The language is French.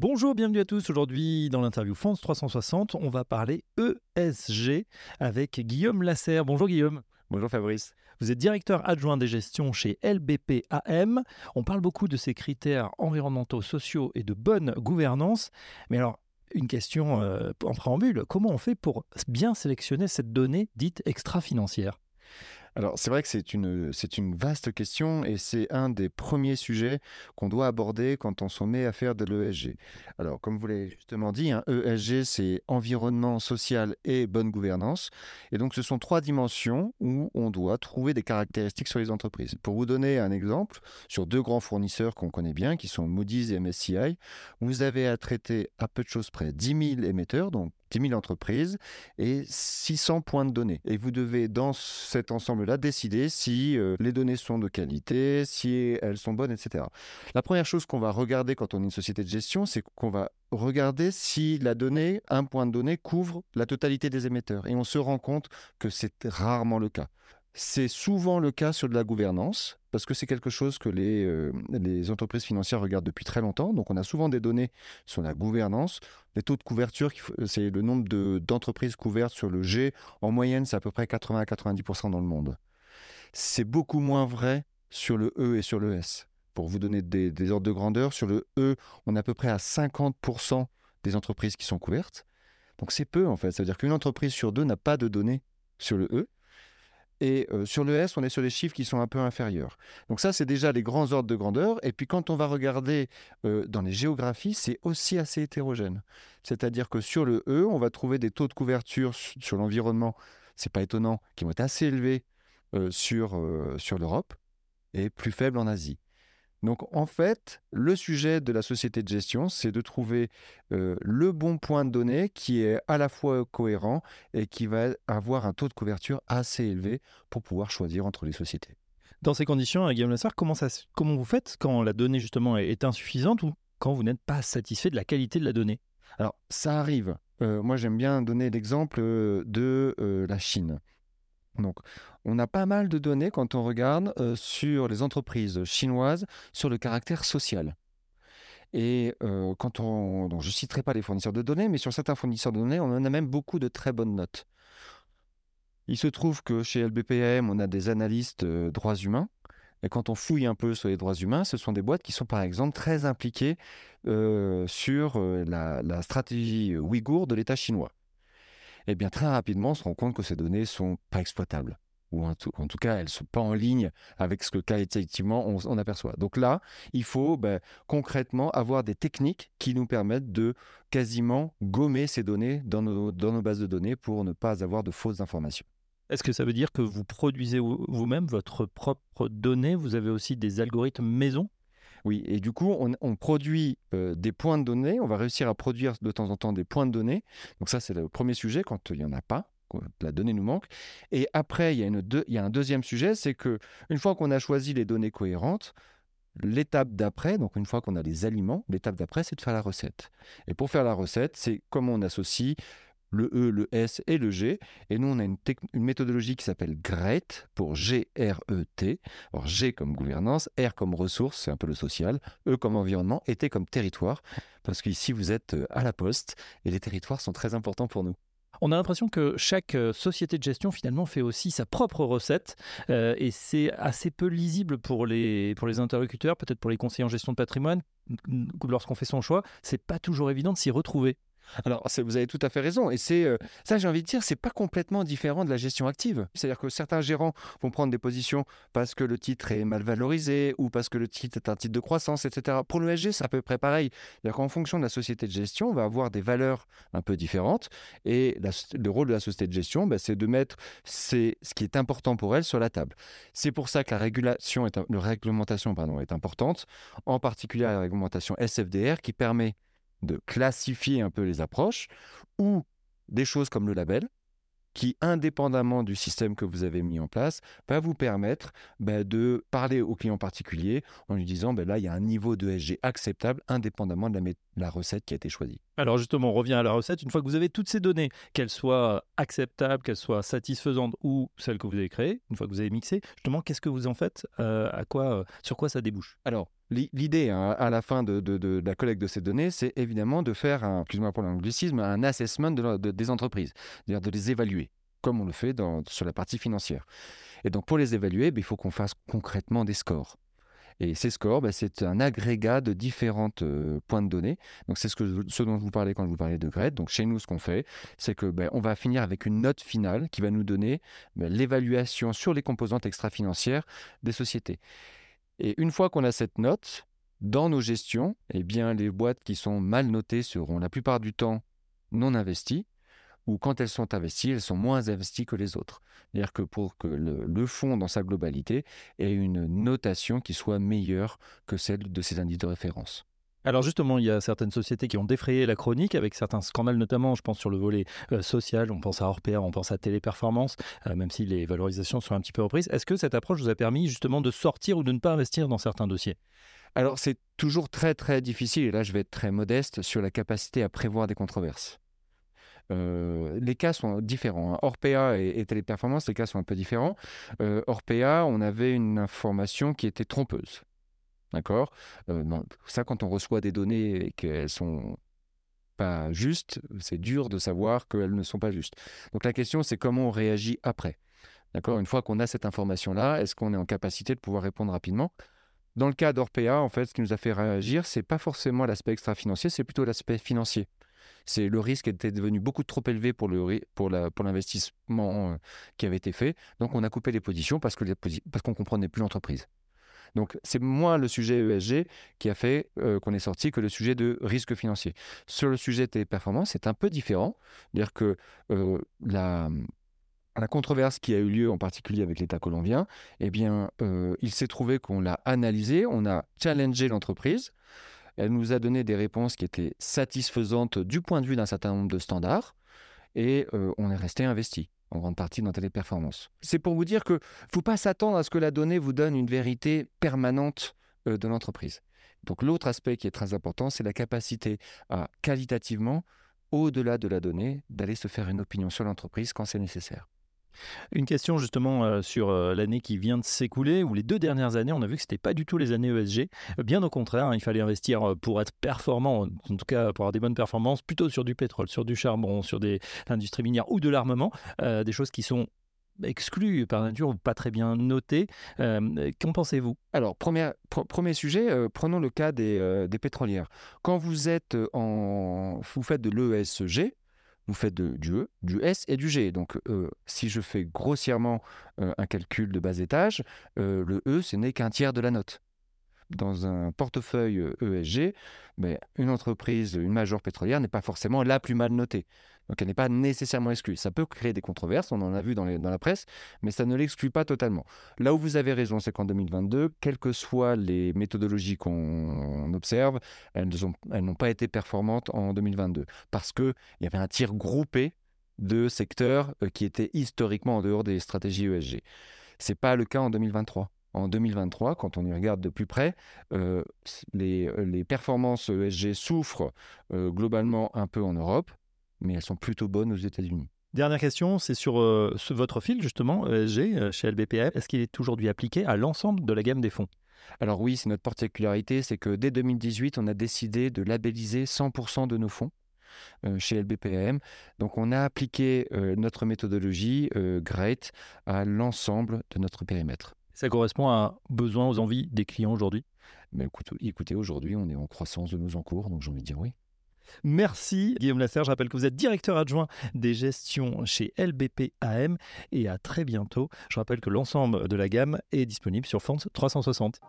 Bonjour, bienvenue à tous. Aujourd'hui, dans l'interview France 360, on va parler ESG avec Guillaume Lasserre. Bonjour Guillaume. Bonjour Fabrice. Vous êtes directeur adjoint des gestions chez LBPAM. On parle beaucoup de ces critères environnementaux, sociaux et de bonne gouvernance. Mais alors, une question euh, en préambule, comment on fait pour bien sélectionner cette donnée dite extra-financière? Alors c'est vrai que c'est une, c'est une vaste question et c'est un des premiers sujets qu'on doit aborder quand on s'en met à faire de l'ESG. Alors comme vous l'avez justement dit, un ESG c'est environnement social et bonne gouvernance. Et donc ce sont trois dimensions où on doit trouver des caractéristiques sur les entreprises. Pour vous donner un exemple, sur deux grands fournisseurs qu'on connaît bien, qui sont Moody's et MSCI, vous avez à traiter à peu de choses près 10 000 émetteurs, donc 10 000 entreprises et 600 points de données. Et vous devez, dans cet ensemble-là, décider si euh, les données sont de qualité, si elles sont bonnes, etc. La première chose qu'on va regarder quand on est une société de gestion, c'est qu'on va regarder si la donnée, un point de données, couvre la totalité des émetteurs. Et on se rend compte que c'est rarement le cas. C'est souvent le cas sur de la gouvernance, parce que c'est quelque chose que les, euh, les, entreprises financières regardent depuis très longtemps. Donc on a souvent des données sur la gouvernance. Les taux de couverture, c'est le nombre d'entreprises couvertes sur le G. En moyenne, c'est à peu près 80 à 90% dans le monde. C'est beaucoup moins vrai sur le E et sur le S. Pour vous donner des ordres de grandeur, sur le E, on est à peu près à 50% des entreprises qui sont couvertes. Donc c'est peu en fait. Ça veut dire qu'une entreprise sur deux n'a pas de données sur le E. Et sur le S, on est sur des chiffres qui sont un peu inférieurs. Donc ça, c'est déjà les grands ordres de grandeur. Et puis quand on va regarder dans les géographies, c'est aussi assez hétérogène. C'est-à-dire que sur le E, on va trouver des taux de couverture sur l'environnement, c'est pas étonnant, qui vont être assez élevés sur, sur l'Europe et plus faibles en Asie. Donc en fait, le sujet de la société de gestion, c'est de trouver euh, le bon point de données qui est à la fois cohérent et qui va avoir un taux de couverture assez élevé pour pouvoir choisir entre les sociétés. Dans ces conditions, Guillaume Lassard, comment, comment vous faites quand la donnée justement est insuffisante ou quand vous n'êtes pas satisfait de la qualité de la donnée? Alors ça arrive. Euh, moi j'aime bien donner l'exemple euh, de la Chine. Donc, on a pas mal de données quand on regarde euh, sur les entreprises chinoises sur le caractère social. Et euh, quand on, donc je citerai pas les fournisseurs de données, mais sur certains fournisseurs de données, on en a même beaucoup de très bonnes notes. Il se trouve que chez LBPM, on a des analystes euh, droits humains. Et quand on fouille un peu sur les droits humains, ce sont des boîtes qui sont par exemple très impliquées sur la, la stratégie ouïghour de l'État chinois eh bien très rapidement on se rend compte que ces données sont pas exploitables ou en tout, cas elles sont pas en ligne avec ce que qualitativement on, aperçoit. Donc là, il faut ben, concrètement avoir des techniques qui nous permettent de quasiment gommer ces données dans nos, dans nos bases de données pour ne pas avoir de fausses informations. Est-ce que ça veut dire que vous produisez vous-même votre propre donnée? Vous avez aussi des algorithmes maison? Oui, et du coup, on, produit euh, des points de données, on va réussir à produire de temps en temps des points de données. Donc ça, c'est le premier sujet quand il n'y en a pas. Quand la donnée nous manque. Et après, il y a, un deuxième sujet, c'est que une fois qu'on a choisi les données cohérentes, L'étape d'après, donc une fois qu'on a les aliments, l'étape d'après, c'est de faire la recette. Et pour faire la recette, c'est comment on associe le E, le S et le G. Et nous, on a une, méthodologie qui s'appelle GRET pour G-R-E-T. Alors G comme gouvernance, R comme ressources, c'est un peu le social, E comme environnement et T comme territoire. Parce qu'ici, vous êtes euh, à la poste et les territoires sont très importants pour nous. On a l'impression que chaque euh, société de gestion finalement fait aussi sa propre recette euh, et c'est assez peu lisible pour les, pour les interlocuteurs, peut-être pour les conseillers en gestion de patrimoine. Lorsqu'on fait son choix, c'est pas toujours évident de s'y retrouver. Alors, vous avez tout à fait raison. Et c'est euh, ça, j'ai envie de dire, c'est pas complètement différent de la gestion active. C'est-à-dire que certains gérants vont prendre des positions parce que le titre est mal valorisé ou parce que le titre est un titre de croissance, etc. Pour l'ESG, c'est à peu près pareil. C'est-à-dire qu'en fonction de la société de gestion, on va avoir des valeurs un peu différentes. Et le rôle de la société de gestion, bah, c'est de mettre ce qui est important pour elle sur la table. C'est pour ça que la régulation, est, la réglementation pardon, est importante, en particulier la réglementation SFDR qui permet de classifier un peu les approches, ou des choses comme le label, qui, indépendamment du système que vous avez mis en place, va vous permettre bah, de parler au client particulier en lui disant bah, là, il y a un niveau de SG acceptable indépendamment de la, la, recette qui a été choisie. Alors justement, on revient à la recette. Une fois que vous avez toutes ces données, qu'elles soient acceptables, qu'elles soient satisfaisantes ou celles que vous avez créées, une fois que vous avez mixé, justement, qu'est-ce que vous en faites euh, à quoi, euh, Sur quoi ça débouche? Alors, L'idée hein, à la fin de, la collecte de ces données, c'est évidemment de faire, un, excuse-moi pour l'anglicisme, un assessment des entreprises, c'est-à-dire de les évaluer, comme on le fait sur la partie financière. Et donc pour les évaluer, ben, il faut qu'on fasse concrètement des scores. Et ces scores, ben, c'est un agrégat de différents euh, points de données. Donc c'est ce, que, dont je vous parlais quand je vous parlais de GRED. Donc chez nous, ce qu'on fait, c'est que ben, on va finir avec une note finale qui va nous donner l'évaluation sur les composantes extra-financières des sociétés. Et une fois qu'on a cette note, dans nos gestions, eh bien, les boîtes qui sont mal notées seront la plupart du temps non investies, ou quand elles sont investies, elles sont moins investies que les autres. C'est-à-dire que pour que le, fonds dans sa globalité ait une notation qui soit meilleure que celle de ses indices de référence. Alors justement, il y a certaines sociétés qui ont défrayé la chronique avec certains scandales, notamment, je pense sur le volet euh, social, on pense à Orpea, on pense à Téléperformance, euh, même si les valorisations sont un petit peu reprises. Est-ce que cette approche vous a permis justement de sortir ou de ne pas investir dans certains dossiers? Alors c'est toujours très très difficile, et là je vais être très modeste, sur la capacité à prévoir des controverses. Euh, les cas sont différents. Hein. Orpea et, Téléperformance, les cas sont un peu différents. Orpea, on avait une information qui était trompeuse. D'accord? Euh, Ça, quand on reçoit des données et qu'elles sont pas justes, c'est dur de savoir qu'elles ne sont pas justes. Donc la question, c'est comment on réagit après. D'accord? Une fois qu'on a cette information-là, est-ce qu'on est en capacité de pouvoir répondre rapidement? Dans le cas d'Orpea, en fait, ce qui nous a fait réagir, c'est pas forcément l'aspect extra-financier, c'est plutôt l'aspect financier. C'est le risque était devenu beaucoup trop élevé pour le pour l'investissement euh, qui avait été fait. Donc on a coupé les positions parce que parce qu'on comprenait plus l'entreprise. Donc c'est moins le sujet ESG qui a fait euh, qu'on est sorti que le sujet de risque financier. Sur le sujet des performances, c'est un peu différent. C'est-à-dire que euh, la, controverse qui a eu lieu en particulier avec l'État colombien, eh bien, euh, il s'est trouvé qu'on l'a analysé, on a challengé l'entreprise. Elle nous a donné des réponses qui étaient satisfaisantes du point de vue d'un certain nombre de standards et on est resté investi en grande partie dans Téléperformance. C'est pour vous dire que faut pas s'attendre à ce que la donnée vous donne une vérité permanente euh, de l'entreprise. Donc l'autre aspect qui est très important, c'est la capacité à qualitativement, au-delà de la donnée, d'aller se faire une opinion sur l'entreprise quand c'est nécessaire. Une question justement euh, sur euh, l'année qui vient de s'écouler, ou les deux dernières années, on a vu que ce n'était pas du tout les années ESG. Bien au contraire, hein, il fallait investir euh, pour être performant, en tout cas pour avoir des bonnes performances, plutôt sur du pétrole, sur du charbon, sur des l'industrie minière ou de l'armement, des choses qui sont exclues par nature ou pas très bien notées. Qu'en pensez-vous? Alors, premier, premier sujet, prenons le cas des, des, pétrolières. Quand vous êtes en, vous faites de l'ESG, vous faites du E, du S et du G. Donc, euh, si je fais grossièrement euh, un calcul de bas étage, euh, le E, ce n'est qu'un tiers de la note. Dans un portefeuille ESG, mais une entreprise, une majeure pétrolière n'est pas forcément la plus mal notée. Donc elle n'est pas nécessairement exclue. Ça peut créer des controverses, on en a vu dans, la presse, mais ça ne l'exclut pas totalement. Là où vous avez raison, c'est qu'en 2022, quelles que soient les méthodologies qu'on observe, elles n'ont pas été performantes en 2022 parce qu'il y avait un tir groupé de secteurs euh, qui étaient historiquement en dehors des stratégies ESG. Ce n'est pas le cas en 2023 en 2023, quand on y regarde de plus près, euh, les, performances ESG souffrent euh, globalement un peu en Europe, mais elles sont plutôt bonnes aux États-Unis. Dernière question, c'est sur euh, votre fil justement, ESG, euh, chez LBPF. Est-ce qu'il est aujourd'hui appliqué à l'ensemble de la gamme des fonds? Alors oui, c'est notre particularité, c'est que dès 2018, on a décidé de labelliser 100% de nos fonds. Euh, chez LBPM. Donc on a appliqué notre méthodologie GREAT à l'ensemble de notre périmètre. Ça correspond à besoin, aux envies des clients aujourd'hui? Mais écoutez, aujourd'hui, on est en croissance de nos encours, donc j'ai envie de dire oui. Merci Guillaume Lasserre. Je rappelle que vous êtes directeur adjoint des gestions chez LBP AM et à très bientôt. Je rappelle que l'ensemble de la gamme est disponible sur Fonds 360.